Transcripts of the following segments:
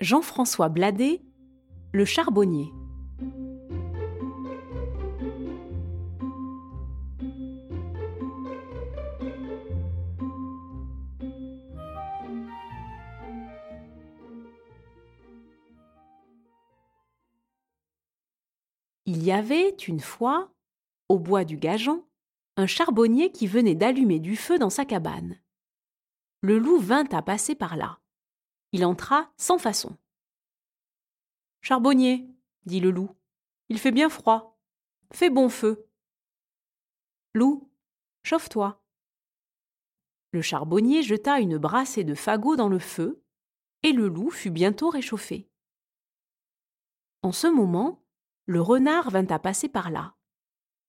Jean-François Bladet, le charbonnier. Il y avait une fois, au bois du Gageon, un charbonnier qui venait d'allumer du feu dans sa cabane. Le loup vint à passer par là. Il entra sans façon. Charbonnier, dit le loup, il fait bien froid. Fais bon feu. Loup, chauffe-toi. Le charbonnier jeta une brassée de fagots dans le feu, et le loup fut bientôt réchauffé. En ce moment, le renard vint à passer par là.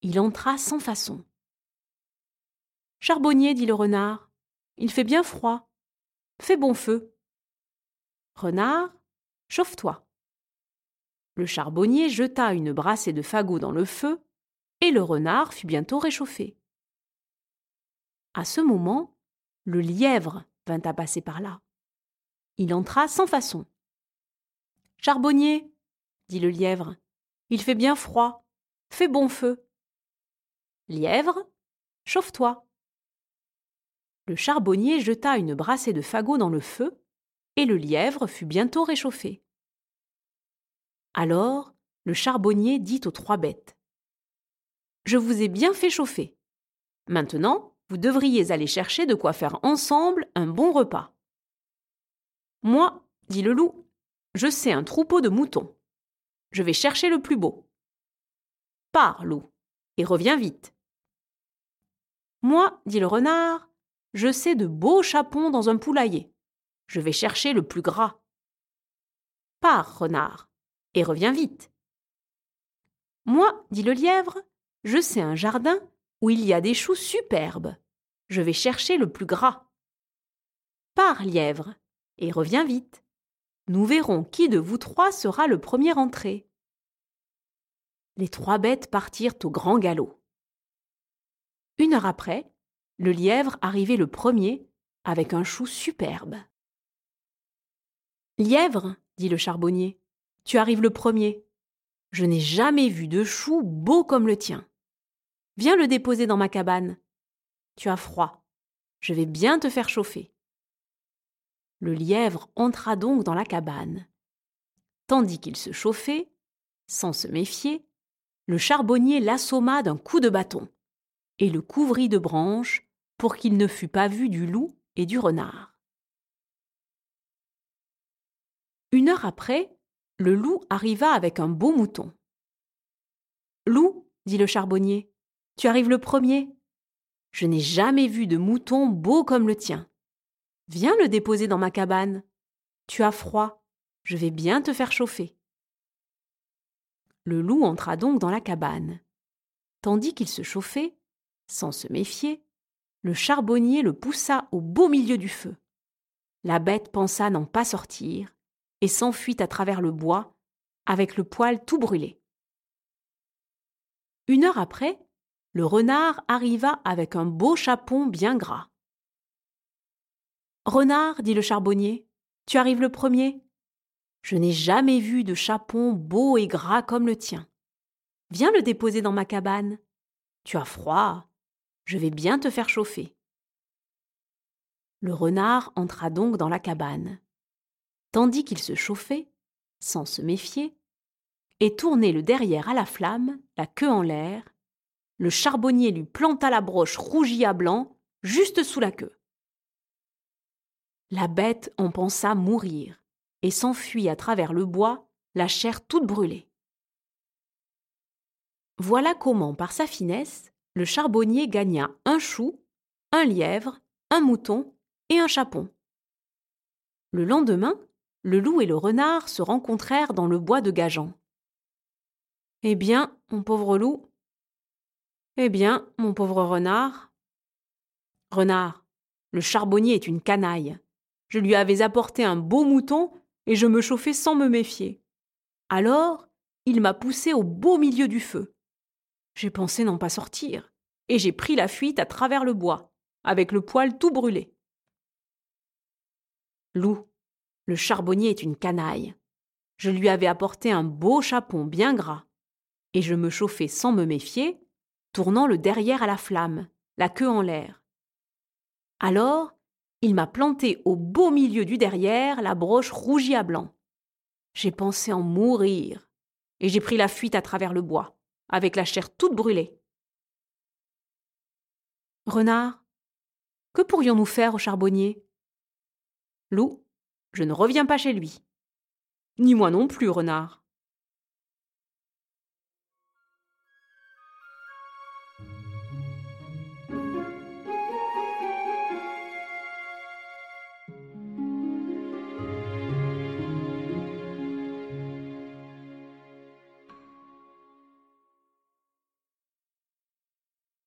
Il entra sans façon. Charbonnier, dit le renard, il fait bien froid. Fais bon feu. Renard, chauffe-toi. Le charbonnier jeta une brassée de fagots dans le feu, et le renard fut bientôt réchauffé. À ce moment, le lièvre vint à passer par là. Il entra sans façon. Charbonnier, dit le lièvre, il fait bien froid. Fais bon feu. Lièvre, chauffe-toi. Le charbonnier jeta une brassée de fagots dans le feu, et le lièvre fut bientôt réchauffé. Alors le charbonnier dit aux trois bêtes Je vous ai bien fait chauffer. Maintenant, vous devriez aller chercher de quoi faire ensemble un bon repas. Moi, dit le loup, je sais un troupeau de moutons. Je vais chercher le plus beau. Pars, loup, et reviens vite. Moi, dit le renard, je sais de beaux chapons dans un poulailler. Je vais chercher le plus gras. Pars, renard, et reviens vite. Moi, dit le lièvre, je sais un jardin où il y a des choux superbes. Je vais chercher le plus gras. Pars, lièvre, et reviens vite. Nous verrons qui de vous trois sera le premier entré. Les trois bêtes partirent au grand galop. Une heure après, le lièvre arrivait le premier avec un chou superbe. Lièvre, dit le charbonnier, tu arrives le premier. Je n'ai jamais vu de chou beau comme le tien. Viens le déposer dans ma cabane. Tu as froid. Je vais bien te faire chauffer. Le lièvre entra donc dans la cabane. Tandis qu'il se chauffait, sans se méfier, le charbonnier l'assomma d'un coup de bâton et le couvrit de branches pour qu'il ne fût pas vu du loup et du renard. Une heure après, le loup arriva avec un beau mouton. Loup, dit le charbonnier, tu arrives le premier. Je n'ai jamais vu de mouton beau comme le tien. Viens le déposer dans ma cabane. Tu as froid, je vais bien te faire chauffer. Le loup entra donc dans la cabane. Tandis qu'il se chauffait, sans se méfier, le charbonnier le poussa au beau milieu du feu. La bête pensa n'en pas sortir et s'enfuit à travers le bois avec le poil tout brûlé. Une heure après, le renard arriva avec un beau chapon bien gras. Renard, dit le charbonnier, tu arrives le premier? Je n'ai jamais vu de chapon beau et gras comme le tien. Viens le déposer dans ma cabane. Tu as froid. Je vais bien te faire chauffer. Le renard entra donc dans la cabane. Tandis qu'il se chauffait, sans se méfier, et tournait le derrière à la flamme, la queue en l'air, le charbonnier lui planta la broche rougie à blanc juste sous la queue. La bête en pensa mourir et s'enfuit à travers le bois, la chair toute brûlée. Voilà comment, par sa finesse, le charbonnier gagna un chou, un lièvre, un mouton et un chapon. Le lendemain, le loup et le renard se rencontrèrent dans le bois de Gagean. Eh bien, mon pauvre loup Eh bien, mon pauvre renard Renard, le charbonnier est une canaille. Je lui avais apporté un beau mouton et je me chauffais sans me méfier. Alors, il m'a poussé au beau milieu du feu. J'ai pensé n'en pas sortir, et j'ai pris la fuite à travers le bois, avec le poil tout brûlé. Loup, Le charbonnier est une canaille. Je lui avais apporté un beau chapon bien gras, et je me chauffais sans me méfier, tournant le derrière à la flamme, la queue en l'air. Alors, il m'a planté au beau milieu du derrière la broche rougie à blanc. J'ai pensé en mourir, et j'ai pris la fuite à travers le bois, avec la chair toute brûlée. Renard, que pourrions-nous faire au charbonnier? Loup, je ne reviens pas chez lui. Ni moi non plus, renard.